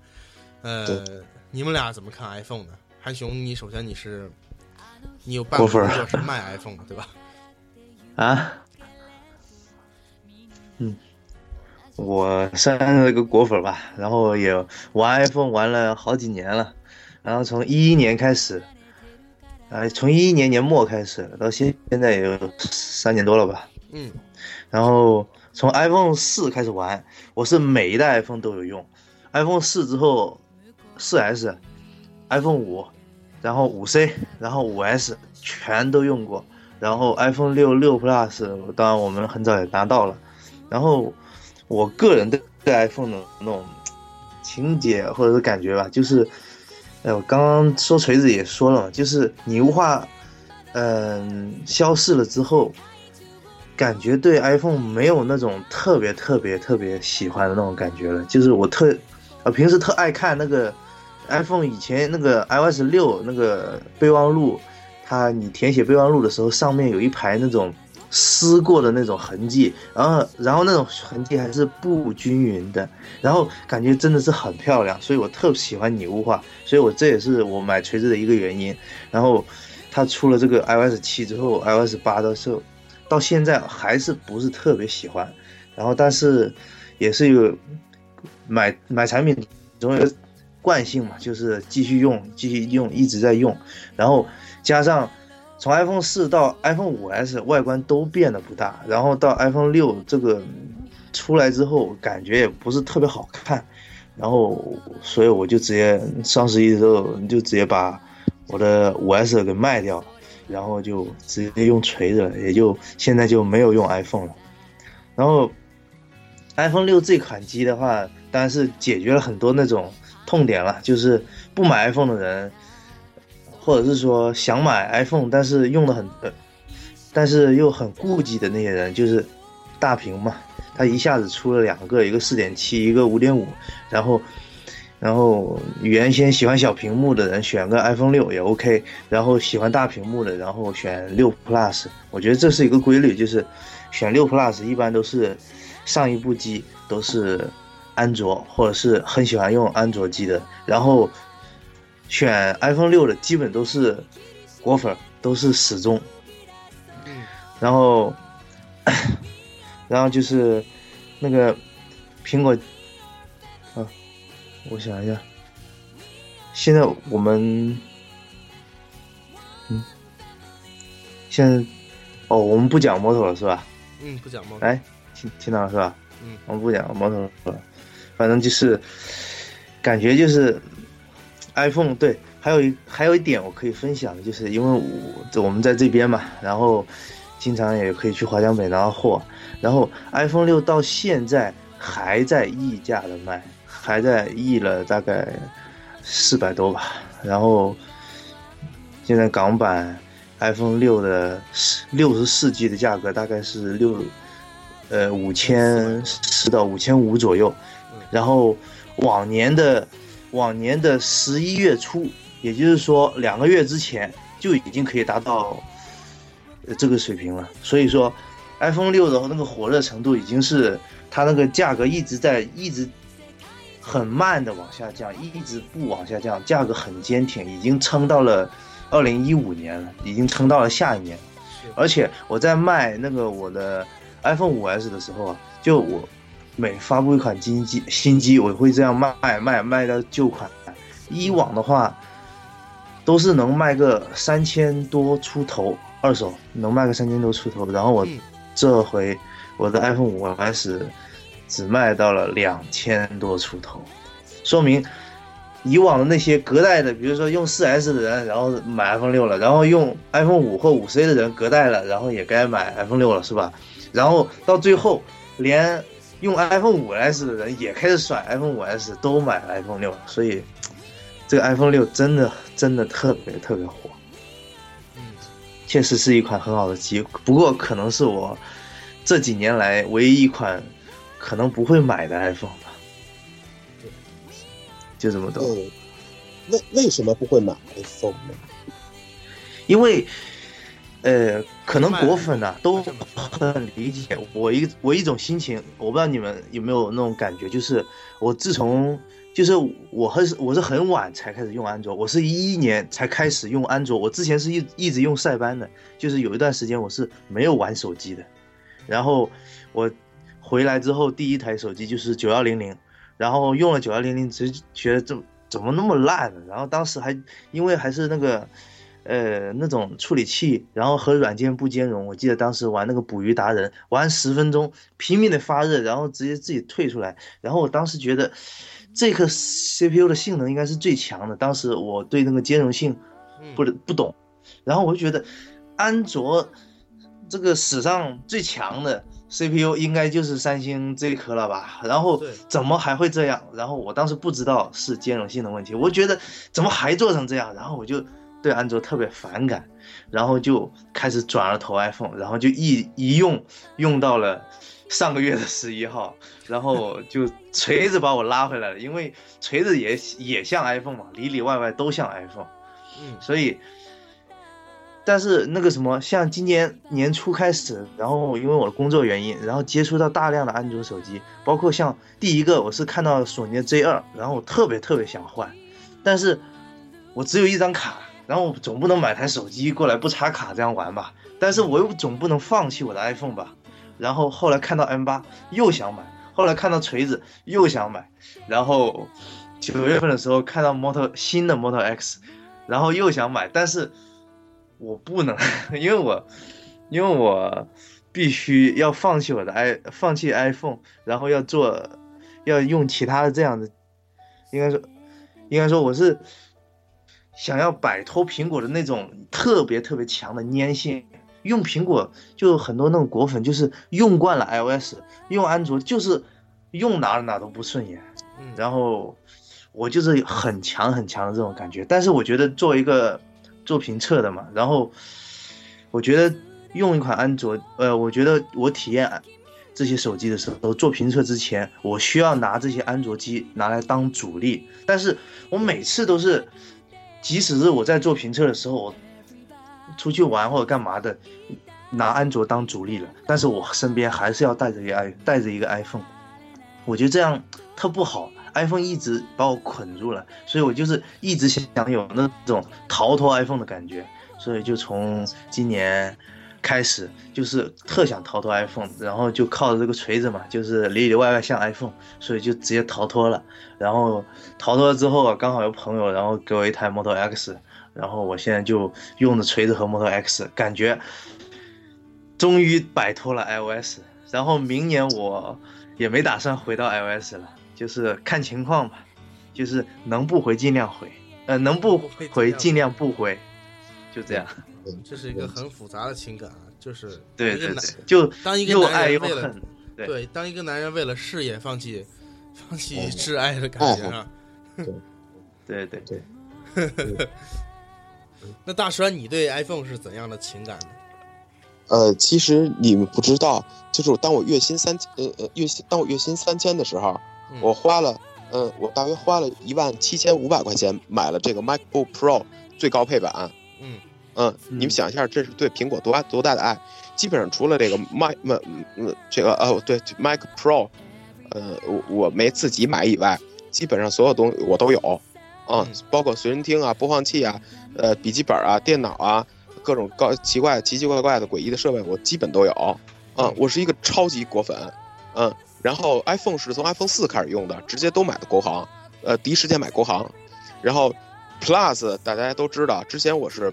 呃，你们俩怎么看 iPhone 呢？韩雄，你首先你是你有半个工作是卖 iPhone 的，对吧？啊，<laughs> 嗯，我算是个果粉吧，然后也玩 iPhone 玩了好几年了，然后从一一年开始，呃，从一一年年末开始到现现在也有三年多了吧，嗯，然后从 iPhone 四开始玩，我是每一代 iPhone 都有用，iPhone 四之后，四 S，iPhone 五，然后五 C，然后五 S 全都用过。然后 iPhone 六六 Plus，当然我们很早也拿到了。然后我个人对对 iPhone 的那种情节或者是感觉吧，就是，哎，我刚刚说锤子也说了嘛，就是拟物化，嗯，消逝了之后，感觉对 iPhone 没有那种特别特别特别喜欢的那种感觉了。就是我特，呃，平时特爱看那个 iPhone 以前那个 iOS 六那个备忘录。它你填写备忘录的时候，上面有一排那种撕过的那种痕迹，然后然后那种痕迹还是不均匀的，然后感觉真的是很漂亮，所以我特喜欢拟物化，所以我这也是我买锤子的一个原因。然后它出了这个 iOS 七之后，iOS 八的时候，到现在还是不是特别喜欢，然后但是也是有买买产品总有惯性嘛，就是继续用继续用一直在用，然后。加上从 iPhone 四到 iPhone 五 S 外观都变得不大，然后到 iPhone 六这个出来之后，感觉也不是特别好看，然后所以我就直接双十一的时候就直接把我的五 S 给卖掉了，然后就直接用锤子了，也就现在就没有用 iPhone 了。然后 iPhone 六这款机的话，当然是解决了很多那种痛点了，就是不买 iPhone 的人。或者是说想买 iPhone，但是用的很，但是又很顾忌的那些人，就是大屏嘛，它一下子出了两个，一个四点七，一个五点五，然后，然后原先喜欢小屏幕的人选个 iPhone 六也 OK，然后喜欢大屏幕的，然后选六 Plus，我觉得这是一个规律，就是选六 Plus 一般都是上一部机都是安卓，或者是很喜欢用安卓机的，然后。选 iPhone 六的基本都是果粉，都是死忠。嗯，然后，然后就是那个苹果，啊，我想一下，现在我们，嗯，现在，哦，我们不讲摩托了是吧？嗯，不讲摩托。哎，听听到了是吧？嗯，我们不讲摩托了，反正就是感觉就是。iPhone 对，还有一还有一点我可以分享的，就是因为我我们在这边嘛，然后经常也可以去华强北拿货，然后 iPhone 六到现在还在溢价的卖，还在溢了大概四百多吧，然后现在港版 iPhone 六的六十四 G 的价格大概是六呃五千四到五千五左右，然后往年的。往年的十一月初，也就是说两个月之前就已经可以达到这个水平了。所以说，iPhone 六的那个火热程度已经是它那个价格一直在一直很慢的往下降，一直不往下降，价格很坚挺，已经撑到了二零一五年了，已经撑到了下一年。而且我在卖那个我的 iPhone 五 S 的时候啊，就我。每发布一款新机，新机我会这样卖卖卖到旧款。以往的话，都是能卖个三千多出头，二手能卖个三千多出头。然后我这回我的 iPhone 五 S 只卖到了两千多出头，说明以往的那些隔代的，比如说用四 S 的人，然后买 iPhone 六了，然后用 iPhone 五或五 C 的人隔代了，然后也该买 iPhone 六了，是吧？然后到最后连。用 iPhone 五 S 的人也开始甩 iPhone 五 S，都买 iPhone 六，所以这个 iPhone 六真的真的特别特别火。嗯，确实是一款很好的机，不过可能是我这几年来唯一一款可能不会买的 iPhone 吧。就这么多。为为什么不会买 iPhone 呢？因为，呃，可能果粉啊、都很理解我一我一种心情，我不知道你们有没有那种感觉，就是我自从就是我很我是很晚才开始用安卓，我是一一年才开始用安卓，我之前是一一直用塞班的，就是有一段时间我是没有玩手机的，然后我回来之后第一台手机就是九幺零零，然后用了九幺零零，只是觉得这怎么那么烂呢？然后当时还因为还是那个。呃，那种处理器，然后和软件不兼容。我记得当时玩那个捕鱼达人，玩十分钟，拼命的发热，然后直接自己退出来。然后我当时觉得，这颗 CPU 的性能应该是最强的。当时我对那个兼容性嗯不不懂，然后我就觉得，安卓这个史上最强的 CPU 应该就是三星这一颗了吧？然后怎么还会这样？然后我当时不知道是兼容性的问题，我觉得怎么还做成这样？然后我就对安卓特别反感，然后就开始转了头 iPhone，然后就一一用用到了上个月的十一号，然后就锤子把我拉回来了，因为锤子也也像 iPhone 嘛，里里外外都像 iPhone。嗯所以，但是那个什么，像今年年初开始，然后因为我的工作原因，然后接触到大量的安卓手机，包括像第一个我是看到索尼的 J 二，然后我特别特别想换，但是我只有一张卡，然后总不能买台手机过来不插卡这样玩吧，但是我又总不能放弃我的 iPhone 吧，然后后来看到 M 八又想买，后来看到锤子又想买，然后九月份的时候看到 Moto 新的 Moto X。然后又想买，但是我不能，因为我因为我必须要放弃我的 i 放弃 iPhone，然后要做要用其他的这样的，应该说应该说我是想要摆脱苹果的那种特别特别强的粘性。用苹果就很多那种果粉就是用惯了 iOS，用安卓就是用哪哪都不顺眼。嗯，然后我就是很强很强的这种感觉。但是我觉得作为一个做评测的嘛，然后我觉得用一款安卓，呃，我觉得我体验这些手机的时候，做评测之前，我需要拿这些安卓机拿来当主力。但是我每次都是，即使是我在做评测的时候，我出去玩或者干嘛的，拿安卓当主力了，但是我身边还是要带着一个 i 带着一个 iPhone，我觉得这样特不好。iPhone 一直把我捆住了，所以我就是一直想有那种逃脱 iPhone 的感觉，所以就从今年开始就是特想逃脱 iPhone，然后就靠着这个锤子嘛，就是里里外外像 iPhone，所以就直接逃脱了。然后逃脱了之后啊，刚好有朋友然后给我一台 Moto X，然后我现在就用着锤子和 Moto X，感觉终于摆脱了 iOS。然后明年我也没打算回到 iOS 了。就是看情况吧，就是能不回尽量回，呃，能不回尽量不回，就这样。这是一个很复杂的情感啊，就是对对就当一个男人为了恨，对对，当一个男人为了事业放弃放弃哦挚爱的感觉啊。对 <laughs> 对对对。<laughs> 那大栓，你对 iPhone 是怎样的情感呢？呃，其实你们不知道，就是当我月薪三千，呃呃，月薪当我月薪三千的时候，嗯我花了，嗯、我大约花了一万七千五百块钱买了这个 MacBook Pro 最高配版。嗯嗯，你们想一下，这是对苹果多大多大的爱？基本上除了这个 Mac，这个呃，对 Mac Pro，呃，我我没自己买以外，基本上所有东西我都有，嗯嗯，包括随身听啊、播放器啊、呃笔记本啊、电脑啊，各种高奇怪、奇奇怪怪的诡异的设备，我基本都有。嗯，我是一个超级果粉，嗯，然后 iPhone 是从 iPhone 四开始用的，直接都买的国行，呃，第一时间买国行，然后 Plus 大家都知道，之前我是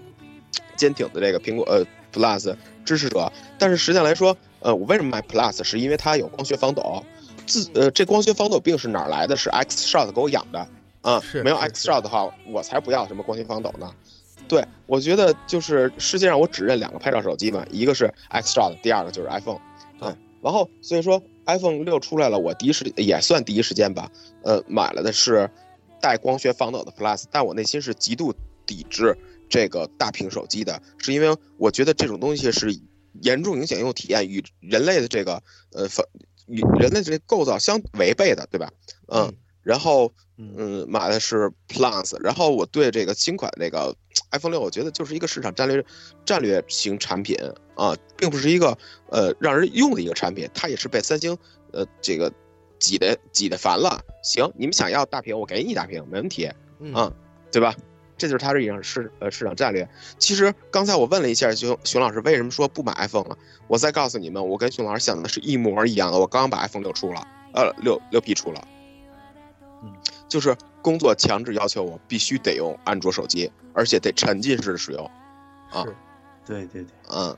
坚挺的这个苹果呃 Plus 支持者，但是实际上来说，呃，我为什么买 Plus 是因为它有光学防抖，自呃这光学防抖病是哪儿来的？是 X Shot 给我养的啊，没有 X Shot 的话，我才不要什么光学防抖呢。对，我觉得就是世界上我只认两个拍照手机嘛，一个是 X Shot，第二个就是 iPhone。嗯，然后所以说 iPhone 六出来了，我第一时也算第一时间吧，呃，买了的是带光学防抖的 Plus，但我内心是极度抵制这个大屏手机的，是因为我觉得这种东西是严重影响用户体验，与人类的这个呃反与人类的这个构造相违背的，对吧？嗯，然后嗯嗯买的是 Plus，然后我对这个新款这个 iPhone 六，我觉得就是一个市场战略战略型产品啊，并不是一个呃让人用的一个产品，它也是被三星呃这个挤的挤的烦了。行，你们想要大屏，我给你大屏，没问题。嗯啊，对吧？这就是它这种市呃市场战略。其实刚才我问了一下熊熊老师为什么说不买 iPhone 了，我再告诉你们，我跟熊老师想的是一模一样的。我刚刚把 iPhone 六出了，呃六六 P 出了，嗯，就是工作强制要求我必须得用安卓手机，而且得沉浸式使用。啊对对对，嗯，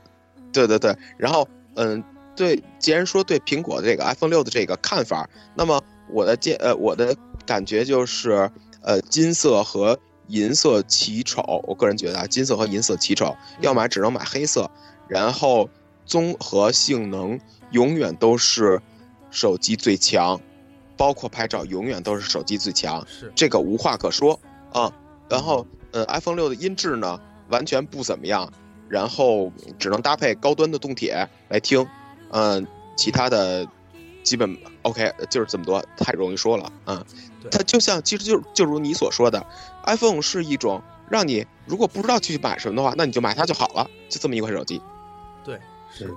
对对对，然后嗯，对，既然说对苹果这个 iPhone 六的这个看法，那么我的见呃我的感觉就是呃金色和银色奇丑，我个人觉得啊金色和银色奇丑，要买只能买黑色，然后综合性能永远都是手机最强，包括拍照永远都是手机最强，是这个无话可说啊。然后，嗯，iPhone 六的音质呢，完全不怎么样，然后只能搭配高端的动铁来听，嗯、其他的基本 OK，就是这么多，太容易说了，嗯对，它就像其实就就如你所说的，iPhone 是一种让你如果不知道去买什么的话，那你就买它就好了，就这么一款手机，对是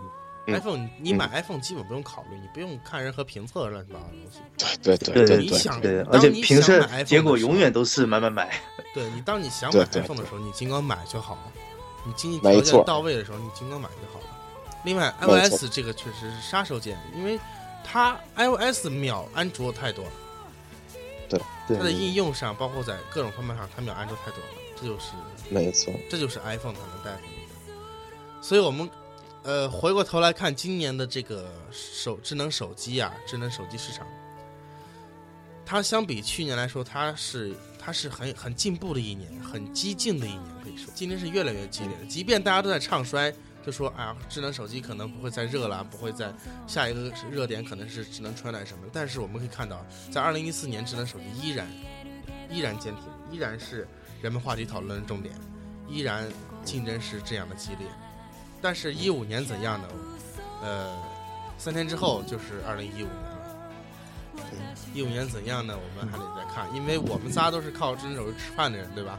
iPhone，你买 iPhone 基本不用考虑，你不用看任何评测乱七八糟的东西。对对对对对对，你想而且你想评测买 iPhone 结果永远都是买买买。<laughs> 对你，当你想买对对 iPhone 的时候，你尽管买就好了。你经济条件到位的时候，你尽管买就好了。另外，iOS 这个确实是杀手锏，因为它 iOS 秒安卓太多了，对它的应用上，包括在各种方面上，它秒安卓太多了，这就是没错，这就是 iPhone 它能带来的一个。所以我们呃回过头来看今年的这个手智能手机啊，智能手机市场，它相比去年来说，它是它是很很进步的一年，很激进的一年，可以说今年是越来越激烈的。即便大家都在唱衰，就说哎呀，智能手机可能不会再热了，不会再下一个热点可能是智能穿戴什么的。但是我们可以看到，在二零一四年，智能手机依然依然坚挺，依然是人们话题讨论的重点，依然竞争是这样的激烈。但是，一五年怎样呢？呃，三天之后就是二零一五年了。一五年怎样呢？我们还得再看，因为我们仨都是靠智能手机吃饭的人，对吧？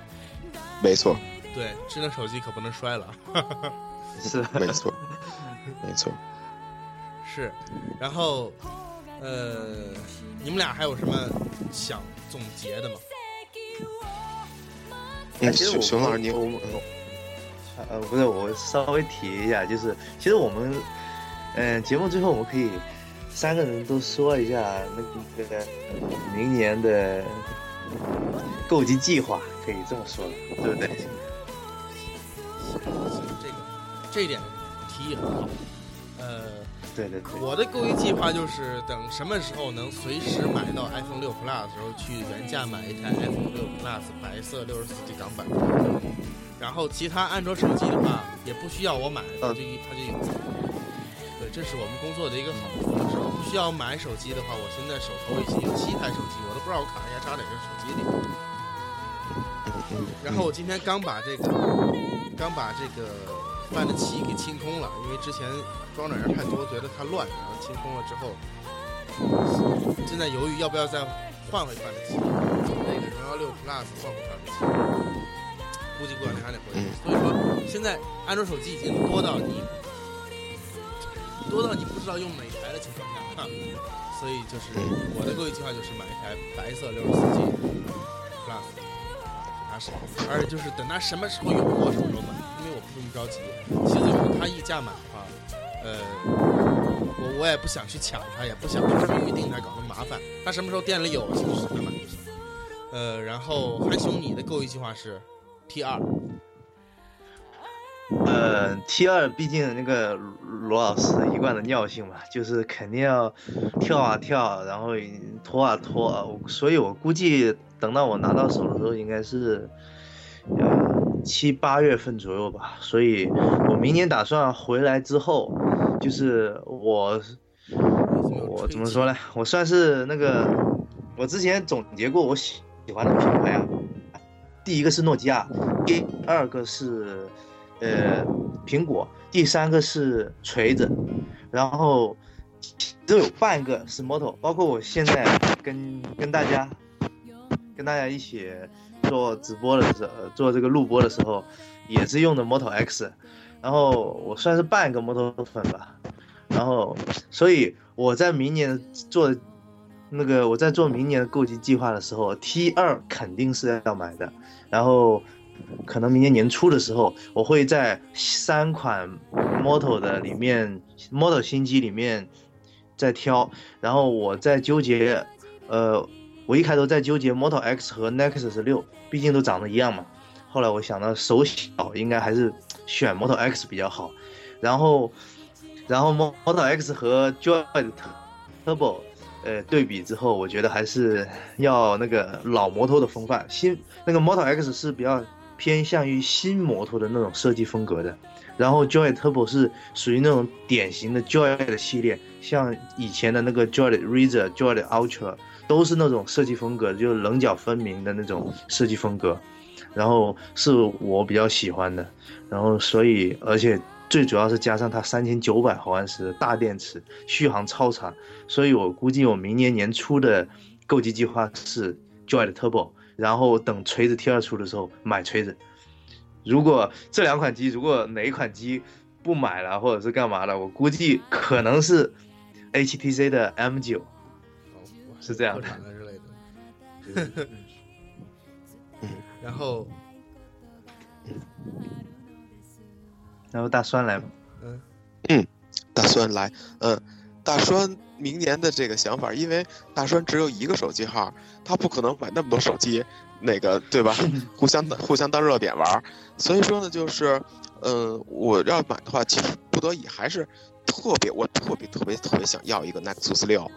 没错，对，智能手机可不能摔了。<laughs> <laughs> 是没错，没错。是，然后，呃，你们俩还有什么想总结的吗？嗯，其实我熊熊老师，你我们呃不是，我稍微提一下，就是其实我们嗯、节目最后我们可以三个人都说一下那个明年的购机计划，可以这么说，对不对？行，这个这一点提议很好。呃，对对对，我的购物计划就是等什么时候能随时买到 iPhone 六 Plus 的时候，去原价买一台 iPhone 六 Plus 白色六十四 G 港版。然后其他安卓手机的话，也不需要我买，它就它就有。对，这是我们工作的一个好处，就是我不需要买手机的话，我现在手头已经有七台手机，我都不知道我卡一下插哪个手机里。然后我今天刚把这个刚把这个范的旗给清空了，因为之前装载人太多，觉得太乱，然后清空了之后，正在犹豫要不要再换回范的旗，从那个荣耀六 Plus 换回范的旗，估计过两天还得回去。所以说，现在安卓手机已经多到你多到你不知道用哪台的情况下，所以就是我的购物计划就是买一台白色六十四 G Plus。是，而且就是等它什么时候有货什么时候买，因为我不是那么着急。其实就是它溢价买的话，呃，我我也不想去抢它，也不想去预定它，搞那么麻烦。它什么时候店里有，什么时候买就行。呃，然后韩兄，你的购物计划是 T 二，呃，T 二毕竟那个罗老师一贯的尿性嘛，就是肯定要跳啊跳，然后拖啊拖啊，我所以我估计等到我拿到手的时候，应该是呃七八月份左右吧。所以我明年打算回来之后，就是我我怎么说呢？我算是那个，我之前总结过我喜喜欢的品牌啊，第一个是诺基亚，第二个是呃苹果，第三个是锤子，然后都有半个是 Moto，包括我现在跟跟大家跟大家一起做直播的时候，做这个录播的时候，也是用的 Moto X，然后我算是半个 Moto 粉吧，然后所以我在明年做那个我在做明年的购机计划的时候，T 二肯定是要买的，然后可能明年年初的时候，我会在三款 Moto 的里面，Moto 新机里面再挑，然后我在纠结，呃，我一开头在纠结 Moto X 和 Nexus 六，毕竟都长得一样嘛。后来我想到手小，应该还是选 Moto X 比较好。然后，然后 Moto X 和 Joy Turbo，呃，对比之后，我觉得还是要那个老摩托的风范。新那个 Moto X 是比较偏向于新摩托的那种设计风格的，然后 Joy Turbo 是属于那种典型的 Joy 的系列，像以前的那个 Joy Razor、Joy Ultra 都是那种设计风格，就是棱角分明的那种设计风格，然后是我比较喜欢的，然后所以而且最主要是加上它三千九百毫安时的大电池，续航超长，所以我估计我明年年初的购机计划是 Joy Turbo，然后等锤子 T 二出的时候买锤子。如果这两款机，如果哪一款机不买了或者是干嘛的，我估计可能是 HTC 的 M 九。哦是这样的。<laughs> 然后，然后大酸来吧，嗯，大酸来，嗯，大栓明年的这个想法，因为大栓只有一个手机号，他不可能买那么多手机，那个对吧？<laughs> 互相互相当热点玩，所以说呢，就是，嗯、我要买的话，其实不得已还是特别，我特别特别特别想要一个 Nexus 六，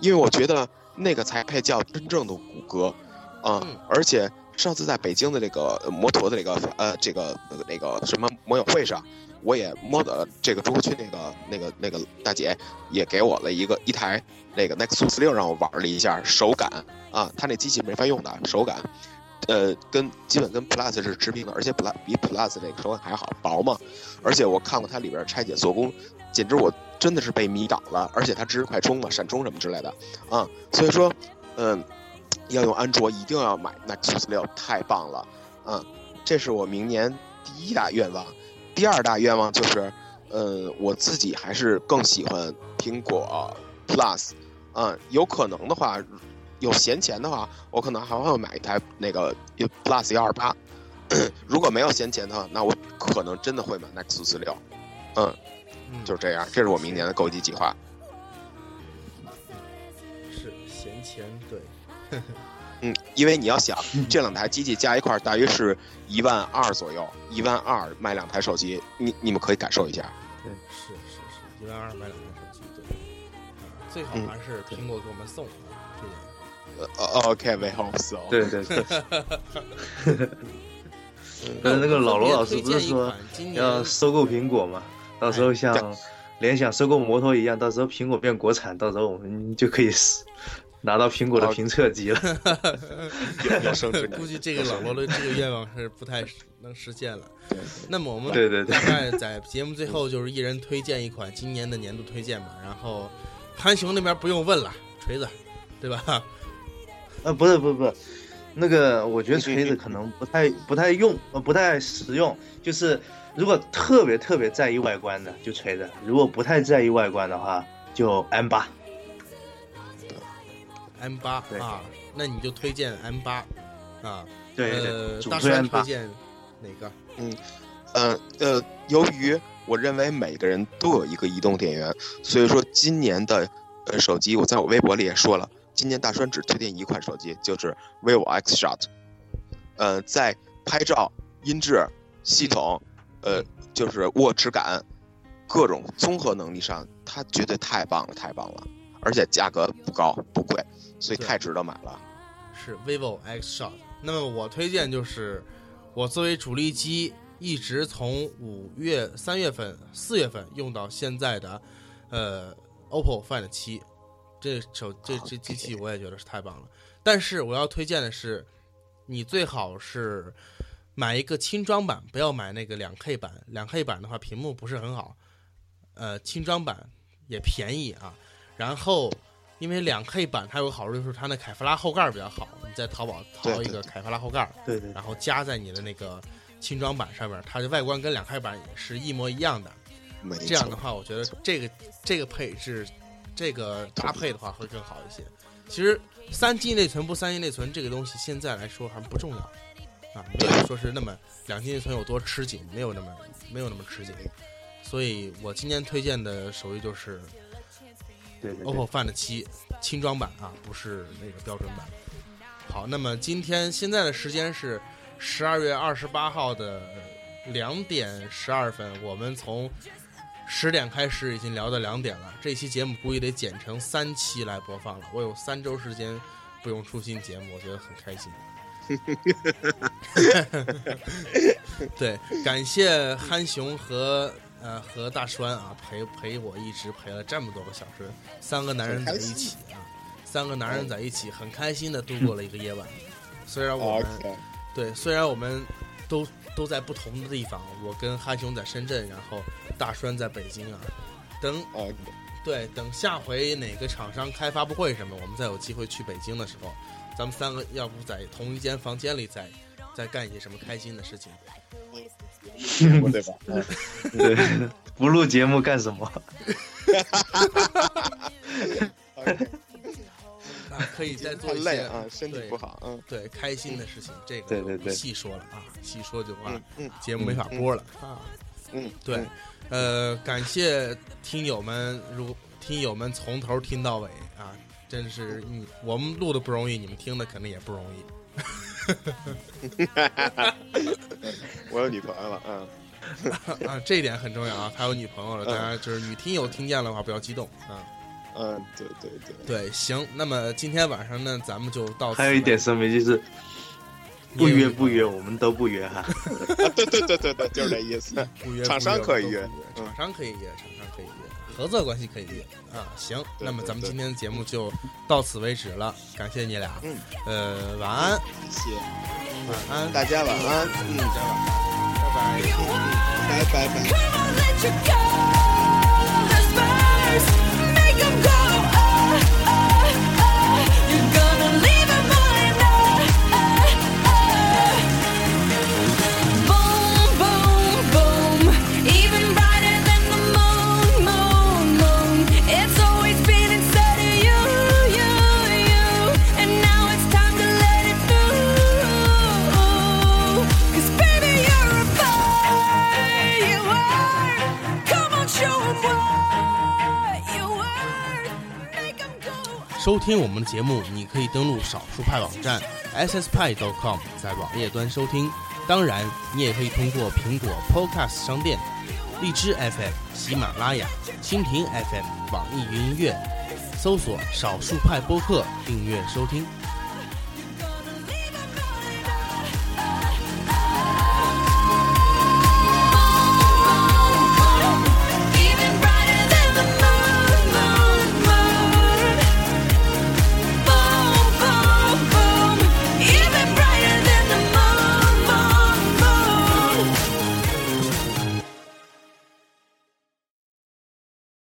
因为我觉得那个才配叫真正的谷歌，啊、嗯而且上次在北京的这个呃摩托的这个呃这个那个那个什么摩友会上。我也摸的这个中国区那个那个那个大姐也给我了一个一台那个 Nexus 六让我玩了一下，手感啊，它那机器没法用的手感，呃，跟基本跟 Plus 是持平的，而且 Plus 比 Plus 这个手感还好，薄嘛，而且我看过它里边拆解做工，简直我真的是被迷倒了，而且它支持快充嘛，闪充什么之类的啊，所以说，嗯、要用安卓一定要买 Nexus 六，太棒了，嗯，这是我明年第一大愿望。第二大愿望就是，呃，我自己还是更喜欢苹果 Plus，嗯、有可能的话，有闲钱的话，我可能还会买一台那个 Plus 幺二八。<clears throat> 如果没有闲钱的话，那我可能真的会买 Nexus 六。嗯，嗯就是这样，这是我明年的购机计划。是闲钱，对，嗯，因为你要想，这两台机器加一块儿大约是一万二左右，一万二卖两台手机，你你们可以感受一下。对是是是，一万二买两台手机，对，啊，最好嗯还是苹果给我们送啊，这点。呃，OK，we hope so。对对对。<laughs> 但是那个老罗老师不是说要收购苹果吗？到时候像联想收购摩托一样，到时候苹果变国产，到时候我们就可以拿到苹果的评测机了。<laughs> 有有生之年估计这个老罗的这个愿望是不太能实现了。<laughs> 那么我们对对对大概在节目最后就是一人推荐一款今年的年度推荐吧。然后潘雄那边不用问了，锤子，对吧？<laughs> 呃，不是不是不是，那个我觉得锤子可能不太不太用，呃，不太实用。就是如果特别特别在意外观的，就锤子；如果不太在意外观的话，就 M 八。M 八对啊，那你就推荐 M 八啊。对对呃对，，主大推帅 M 八。推荐哪个？嗯呃呃，由于我认为每个人都有一个移动电源，所以说今年的呃手机，我在我微博里也说了，今年大栓只推荐一款手机，就是 vivo X Shot。呃，在拍照、音质、系统，呃，就是握持感，各种综合能力上，它绝对太棒了，太棒了，而且价格不高不贵，所以太值得买了。是 vivo X Shot。那么我推荐就是我作为主力机，一直从五月、三月份、四月份用到现在的呃 OPPO Find 七，这手这这机器我也觉得是太棒了。但是我要推荐的是，你最好是买一个轻装版，不要买那个两 K 版。两 K 版的话，屏幕不是很好，呃，轻装版也便宜啊。然后因为两 K 版它有个好处就是它那凯夫拉后盖儿比较好，你在淘宝淘一个凯夫拉后盖儿，对对然后加在你的那个轻装版上面，它的外观跟两 K 版是一模一样的。这样的话，我觉得这个这个配置，这个搭配的话会更好一些。其实三 G 内存不三 G 内存这个东西，现在来说还不重要啊，没有说是那么两 G 内存有多吃紧，没有那么没有那么吃紧。所以我今年推荐的手机就是对对对 OPPO Find 七轻装版啊，不是那个标准版。好，那么今天现在的时间是十二月二十八号的两点十二分，我们从十点开始已经聊到两点了。这期节目估计得剪成三期来播放了。我有三周时间不用出新节目，我觉得很开心。<laughs> 对，感谢憨熊和呃和大栓啊陪陪我一直陪了这么多个小时，三个男人在一起啊，三个男人在一起很开心的度过了一个夜晚。虽然我们对，虽然我们都都在不同的地方，我跟憨熊在深圳，然后大栓在北京啊。等 OK，对，等下回哪个厂商开发布会什么，我们再有机会去北京的时候，咱们三个要不在同一间房间里再再干一些什么开心的事情。<laughs> 对吧？<laughs> 嗯对，不录节目干什么？OK，啊，可以再做一些累啊，身体不好，嗯对开心的事情，这个不对对对细说了啊，细说就话嗯嗯节目没法播了啊。嗯，对嗯，呃，感谢听友们，如听友们从头听到尾啊，真是你我们录的不容易，你们听的肯定也不容易。<laughs> 我有女朋友了，嗯 <laughs> 啊，这一点很重要啊，他有女朋友了，大家就是女听友听见了的话不要激动啊。嗯，对对对，对，行，那么今天晚上呢，咱们就到此还有一点声明就是，不约不约，我们都不约哈。啊，对对对对对，就是这意思。<laughs> 不约，厂商可以约厂商可以约，厂商可以约，合作关系可以约啊。行，那么咱们今天的节目就到此为止了，感谢你俩，嗯，呃，晚安，谢谢。晚安，大家晚安，嗯，大家晚安，拜拜。拜拜。拜。收听我们的节目，你可以登录少数派网站 sspie.com，在网页端收听。当然，你也可以通过苹果 Podcast 商店、荔枝 FM、喜马拉雅、蜻蜓 FM、网易云音乐搜索“少数派播客”订阅收听。